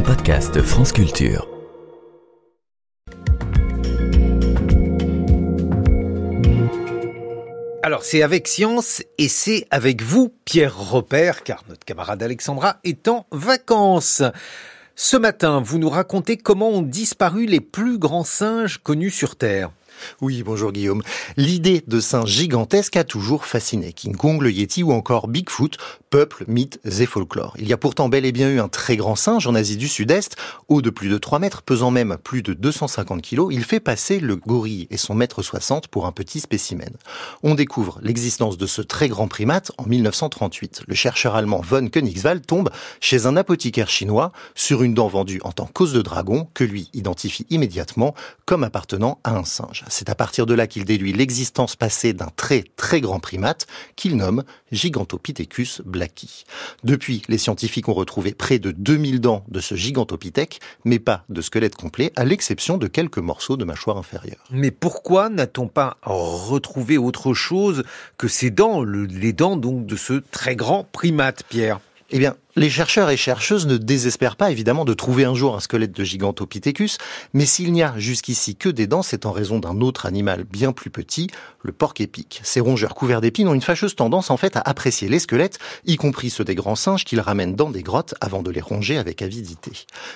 un podcast France Culture. Alors c'est avec science et c'est avec vous, Pierre Repère, car notre camarade Alexandra est en vacances. Ce matin, vous nous racontez comment ont disparu les plus grands singes connus sur Terre. Oui, bonjour Guillaume. L'idée de singe gigantesque a toujours fasciné. King Kong, le Yeti ou encore Bigfoot, peuple, mythes et folklore. Il y a pourtant bel et bien eu un très grand singe en Asie du Sud-Est, haut de plus de 3 mètres, pesant même plus de 250 kilos. Il fait passer le gorille et son mètre 60 pour un petit spécimen. On découvre l'existence de ce très grand primate en 1938. Le chercheur allemand von Königswald tombe chez un apothicaire chinois sur une dent vendue en tant qu'os de dragon que lui identifie immédiatement comme appartenant à un singe. C'est à partir de là qu'il déduit l'existence passée d'un très très grand primate qu'il nomme Gigantopithecus Depuis, les scientifiques ont retrouvé près de 2000 dents de ce gigantopithèque, mais pas de squelette complet, à l'exception de quelques morceaux de mâchoire inférieure. Mais pourquoi n'a-t-on pas retrouvé autre chose que ces dents, les dents donc de ce très grand primate, Pierre? Eh bien, les chercheurs et chercheuses ne désespèrent pas évidemment de trouver un jour un squelette de Gigantopithecus, mais s'il n'y a jusqu'ici que des dents, c'est en raison d'un autre animal bien plus petit, le porc épic. Ces rongeurs couverts d'épines ont une fâcheuse tendance en fait à apprécier les squelettes, y compris ceux des grands singes qu'ils ramènent dans des grottes avant de les ronger avec avidité.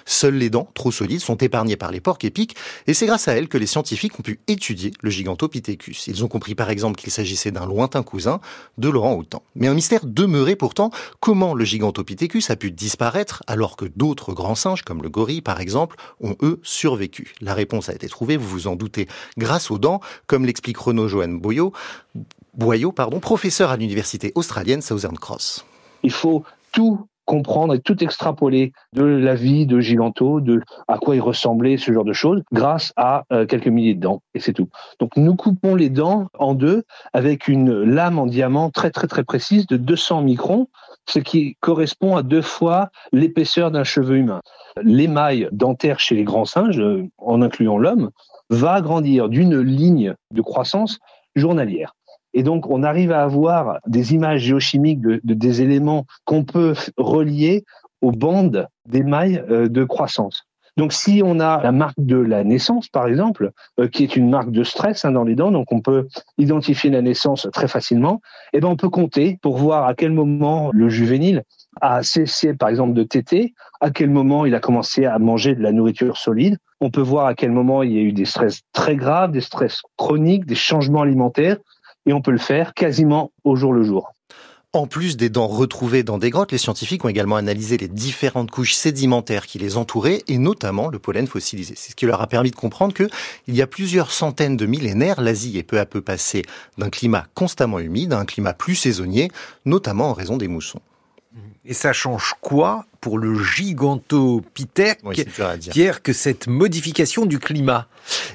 Seules les dents, trop solides, sont épargnées par les porcs épics, et c'est grâce à elles que les scientifiques ont pu étudier le Gigantopithecus. Ils ont compris par exemple qu'il s'agissait d'un lointain cousin de Laurent Houtan. Mais un mystère demeurait pourtant, comment le Gigantopithecus a pu disparaître alors que d'autres grands singes, comme le gorille par exemple, ont eux survécu La réponse a été trouvée, vous vous en doutez, grâce aux dents, comme l'explique Renaud Joanne Boyot, Boyot pardon, professeur à l'université australienne Southern Cross. Il faut tout comprendre et tout extrapoler de la vie de Giganto, de à quoi il ressemblait, ce genre de choses, grâce à euh, quelques milliers de dents, et c'est tout. Donc nous coupons les dents en deux avec une lame en diamant très très très précise de 200 microns, ce qui correspond à deux fois l'épaisseur d'un cheveu humain. L'émail dentaire chez les grands singes, euh, en incluant l'homme, va grandir d'une ligne de croissance journalière. Et donc, on arrive à avoir des images géochimiques de, des éléments qu'on peut relier aux bandes d'émail euh, de croissance. Donc, si on a la marque de la naissance, par exemple, euh, qui est une marque de stress hein, dans les dents, donc on peut identifier la naissance très facilement, et eh ben on peut compter pour voir à quel moment le juvénile a cessé, par exemple, de téter, à quel moment il a commencé à manger de la nourriture solide. On peut voir à quel moment il y a eu des stress très graves, des stress chroniques, des changements alimentaires, et on peut le faire quasiment au jour le jour. En plus des dents retrouvées dans des grottes, les scientifiques ont également analysé les différentes couches sédimentaires qui les entouraient et notamment le pollen fossilisé. C'est ce qui leur a permis de comprendre que, il y a plusieurs centaines de millénaires, l'Asie est peu à peu passée d'un climat constamment humide à un climat plus saisonnier, notamment en raison des moussons. Et ça change quoi pour le gigantopithèque, Pierre, que cette modification du climat?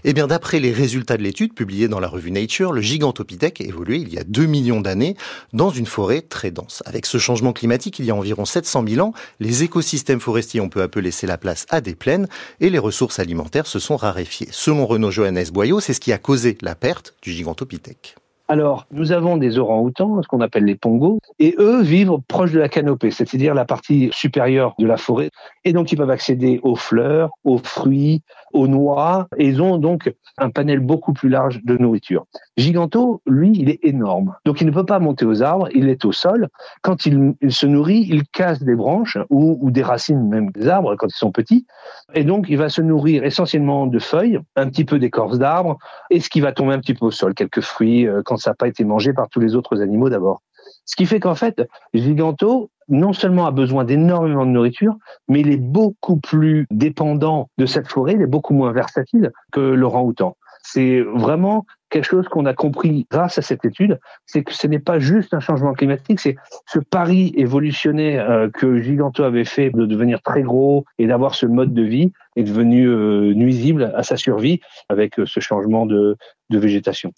Eh bien, d'après les résultats de l'étude publiée dans la revue Nature, le gigantopithèque évoluait il y a 2 millions d'années dans une forêt très dense. Avec ce changement climatique, il y a environ 700 000 ans, les écosystèmes forestiers ont peu à peu laissé la place à des plaines et les ressources alimentaires se sont raréfiées. Selon Renaud Johannes Boyot, c'est ce qui a causé la perte du gigantopithèque. Alors, nous avons des orangs-outans, ce qu'on appelle les pongos, et eux vivent proche de la canopée, c'est-à-dire la partie supérieure de la forêt. Et donc, ils peuvent accéder aux fleurs, aux fruits, aux noix, et ils ont donc un panel beaucoup plus large de nourriture. Giganto, lui, il est énorme. Donc, il ne peut pas monter aux arbres, il est au sol. Quand il, se nourrit, il casse des branches ou, ou des racines même des arbres quand ils sont petits. Et donc, il va se nourrir essentiellement de feuilles, un petit peu d'écorce d'arbres, et ce qui va tomber un petit peu au sol, quelques fruits, euh, quand ça n'a pas été mangé par tous les autres animaux d'abord. Ce qui fait qu'en fait, Giganto, non seulement a besoin d'énormément de nourriture, mais il est beaucoup plus dépendant de cette forêt, il est beaucoup moins versatile que l'orang-outan. C'est vraiment quelque chose qu'on a compris grâce à cette étude, c'est que ce n'est pas juste un changement climatique, c'est ce pari évolutionnaire euh, que Giganto avait fait de devenir très gros et d'avoir ce mode de vie est devenu euh, nuisible à sa survie avec euh, ce changement de, végétation.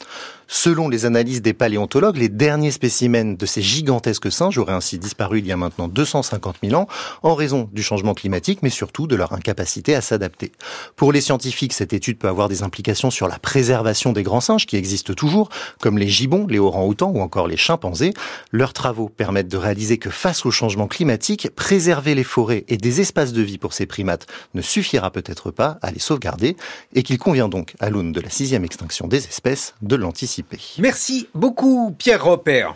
Selon les analyses des paléontologues, les derniers spécimens de ces gigantesques singes auraient ainsi disparu il y a maintenant 250 000 ans en raison du changement climatique, mais surtout de leur incapacité à s'adapter. Pour les scientifiques, cette étude peut avoir des implications sur la préservation des grands singes qui existent toujours, comme les gibbons, les orangs-outans ou encore les chimpanzés. Leurs travaux permettent de réaliser que face au changement climatique, préserver les forêts et des espaces de vie pour ces primates ne suffira peut-être pas à les sauvegarder et qu'il convient donc, à l'aune de la sixième extinction des espèces, de l'anticiper. Merci beaucoup Pierre Robert.